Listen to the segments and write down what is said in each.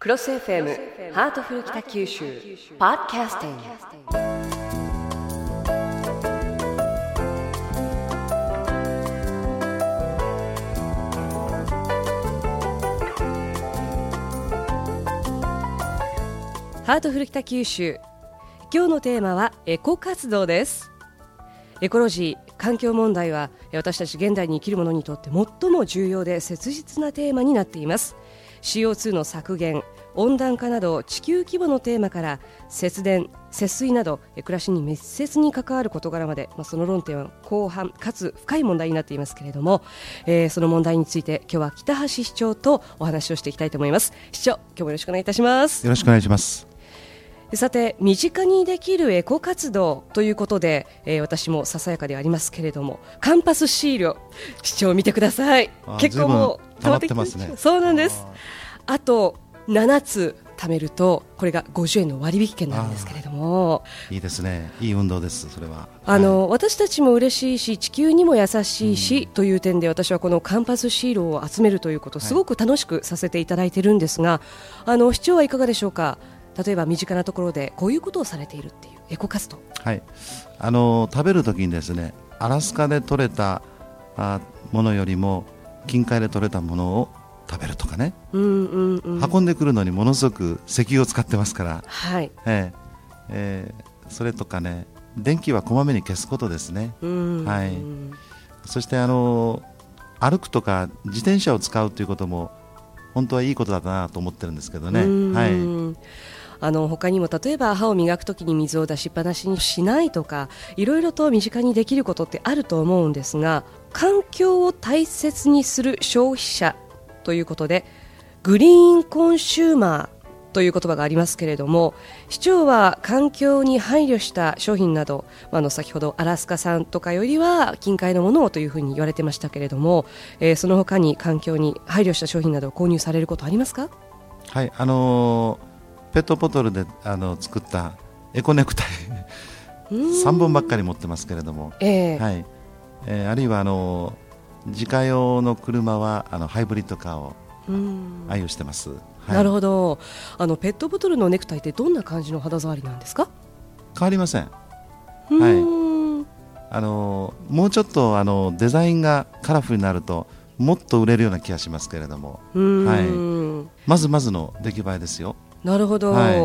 クロス FM ハートフル北九州ポッドキャスティング。ハートフル北九州。今日のテーマはエコ活動です。エコロジー環境問題は私たち現代に生きる者にとって最も重要で切実なテーマになっています。CO2 の削減温暖化など地球規模のテーマから節電節水など暮らしに密接に関わる事柄まで、まあ、その論点は広範かつ深い問題になっていますけれども、えー、その問題について今日は北橋市長とお話をしていきたいと思います。市長今日もよろしくお願いいたします。よろしくお願いします。さて身近にできるエコ活動ということで、えー、私もささやかでありますけれどもカンパスシールを市長見てください。結構もう溜まってますね。そうなんです。あと7つ貯めるとこれが50円の割引券なんですけれども。いいですね。いい運動ですそれは。あの、はい、私たちも嬉しいし地球にも優しいし、うん、という点で私はこのカンパスシールを集めるということすごく楽しくさせていただいているんですが、はい、あの市長はいかがでしょうか？例えば身近なところでこういうことをされているっていうエコ活動はい。あの食べるときにですねアラスカで採れたあものよりも近海で採れたものを食べるとかね、うんうんうん、運んでくるのにものすごく石油を使ってますから、はい。えーえー、それとかね電気はこまめに消すことですね、はい、そしてあの歩くとか自転車を使うということも本当はいいことだなと思ってるんですけどね。はい。あの他にも例えば歯を磨くときに水を出しっぱなしにしないとかいろいろと身近にできることってあると思うんですが環境を大切にする消費者ということでグリーンコンシューマーという言葉がありますけれども市長は環境に配慮した商品など、あの先ほどアラスカ産とかよりは近海のものをというふうに言われてましたけれども、えー、その他に環境に配慮した商品などを購入されることありますか？はいあのー、ペットボトルであの作ったエコネクタイ3本ばっかり持ってますけれども、えー、はいえー、あるいはあのー自家用の車はあのハイブリッドカーを愛用してます、はい、なるほど。あのペットボトルのネクタイってどんな感じの肌触りなんですか？変わりません。はい。あのもうちょっとあのデザインがカラフルになるともっと売れるような気がしますけれども、はい、まずまずの出来栄えですよ。なるほど、はい、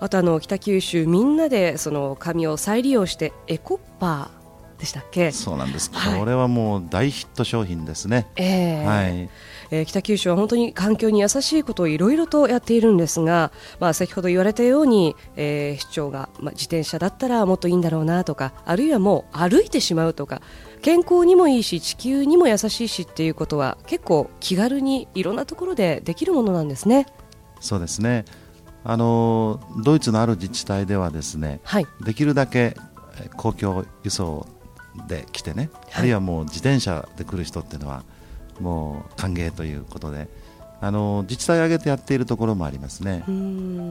あとあの北九州みんなでその紙を再利用してエコッパーでしたっけ？そうなんです、はい、これはもう大ヒット商品ですね、えー、はい。えー、北九州は本当に環境に優しいことをいろいろとやっているんですが、まあ、先ほど言われたように、えー、市長が、まあ、自転車だったらもっといいんだろうなとかあるいはもう歩いてしまうとか健康にもいいし地球にも優しいしっていうことは結構気軽にいろんなところでできるものなんですね。そうですね。あのドイツのある自治体ではですね、はい、できるだけ公共輸送で来てね、はい、あるいはもう自転車で来る人っていうのはもう歓迎ということであの自治体を挙げてやっているところもありますね。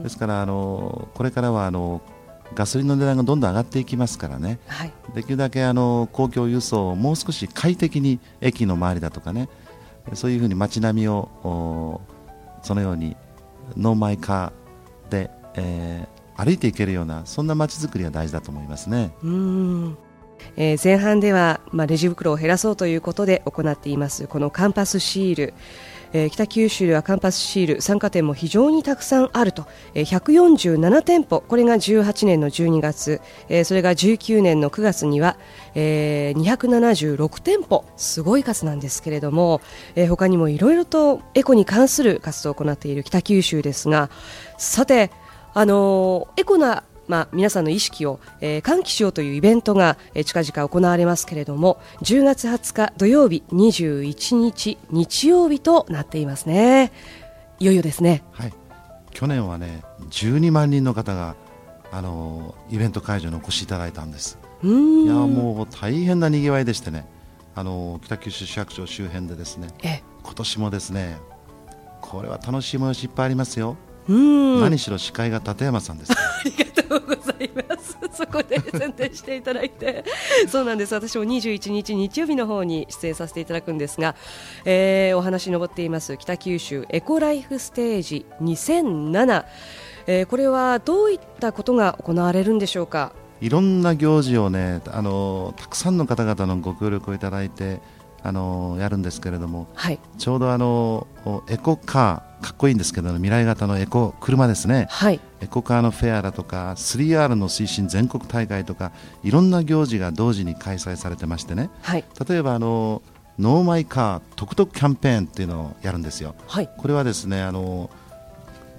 ですからあのこれからはあのガソリンの値段がどんどん上がっていきますからね、はい、できるだけあの公共輸送をもう少し快適に駅の周りだとかね。そういうふうに街並みをそのようにノーマイカーで、えー、歩いていけるようなそんな街づくりが大事だと思いますね。うんえー、前半では、まあ、レジ袋を減らそうということで行っていますこのカンパスシール、えー、北九州ではカンパスシール参加店も非常にたくさんあると、えー、147店舗。これが18年の12月、えー、それが19年の9月には、えー、276店舗。すごい数なんですけれども、えー、他にもいろいろとエコに関する活動を行っている北九州ですがさてあの、エコなまあ、皆さんの意識を、えー、喚起しようというイベントが、えー、近々行われますけれども10月20日土曜日21日日曜日となっていますね。いよいよですね、はい、去年はね12万人の方があのイベント会場にお越しいただいたんです。いやもう大変なにぎわいでしてね。あの北九州市役所周辺でですね。今年もですねこれは楽しい催しいっぱいありますよ何しろ司会が立山さんです。ありがとうございます。そこで宣伝していただいて。そうなんです。私も21日日曜日の方に出演させていただくんですが、えー、お話に上っています。北九州エコライフステージ2007、えー、これはどういったことが行われるんでしょうか？いろんな行事をねあのたくさんの方々のご協力をいただいてあのやるんですけれども、はい、ちょうどあのエコカーかっこいいんですけど未来型のエコ車ですね、はい、エコカーのフェアだとか 3R の推進全国大会とかいろんな行事が同時に開催されてましてね、はい、例えばあのノーマイカートクトクキャンペーンっていうのをやるんですよ、はい、これはですねあの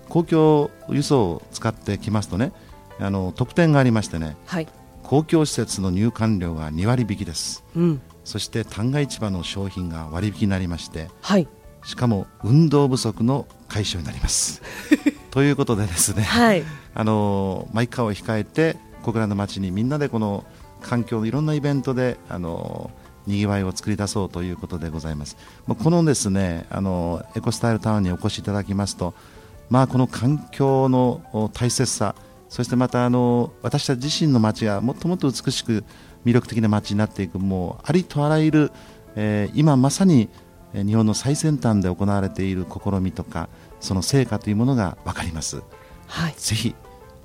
公共輸送を使ってきますとねあの特典がありましてね、はい、公共施設の入館料が2割引きです、うん、そして旦過市場の商品が割引になりまして、はい、しかも運動不足の解消になります。ということでですね、はい、あのマイカーを控えて小倉の町にみんなでこの環境のいろんなイベントであのにぎわいを作り出そうということでございます。このですねあのエコスタイルタウンにお越しいただきますと、まあ、この環境の大切さそしてまたあの私たち自身の街がもっともっと美しく魅力的な街になっていくもうありとあらゆる、えー、今まさに日本の最先端で行われている試みとかその成果というものが分かります。はい、ぜひ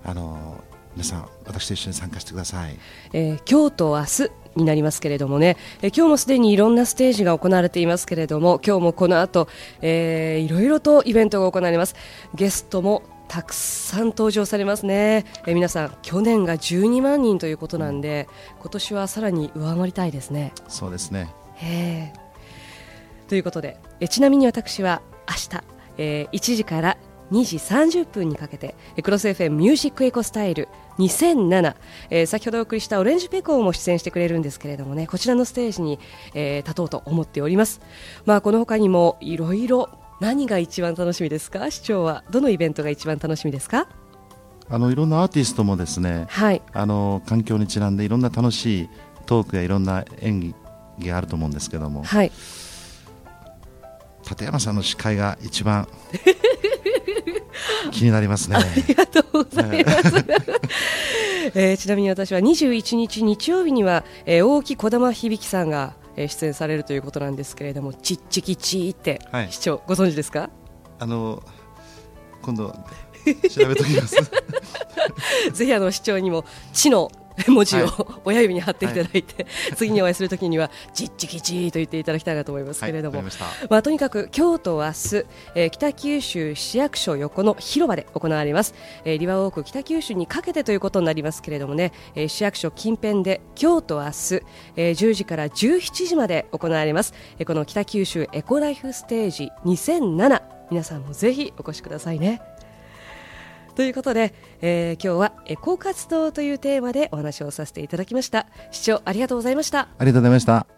あの皆さん私と一緒に参加してください、えー、京都明日になりますけれどもね、えー、今日もすでにいろんなステージが行われていますけれども今日もこの後、えー、いろいろとイベントが行われます。ゲストもたくさん登場されますね、えー、皆さん去年が12万人ということなんで今年はさらに上回りたいですね。そうですね。へということでえちなみに私は明日、えー、1時から2時30分にかけてクロス FM ミュージックエコスタイル2007、えー、先ほどお送りしたオレンジペコーも出演してくれるんですけれどもねこちらのステージに、えー、立とうと思っております。まあこの他にもいろいろ何が一番楽しみですか？市長はどのイベントが一番楽しみですか？あのいろんなアーティストもですね、はい、あの環境にちなんでいろんな楽しいトークやいろんな演技があると思うんですけども、はい、立山さんの司会が一番 気になりますね。ありがとうございます。えー、ちなみに私は21日日曜日には、えー、大木児玉響さんが、えー、出演されるということなんですけれども、ちっちきちって、はい、市長ご存知ですか？あの今度調べときます。ぜひあの市長にも地の 文字を、親指に貼っていただいて、はい、次にお会いするときにはじっちきちと言っていただきたいなと思いますけれども、はい、まあ、とにかく今日と明日、えー、北九州市役所横の広場で行われます、えー、リバーウォーク北九州にかけてということになりますけれどもね、えー、市役所近辺で今日と明日、えー、10時から17時まで行われます、えー、この北九州エコライフステージ2007皆さんもぜひお越しくださいね。ということで、えー、今日はエコ活動というテーマでお話をさせていただきました。視聴ありがとうございました。ありがとうございました。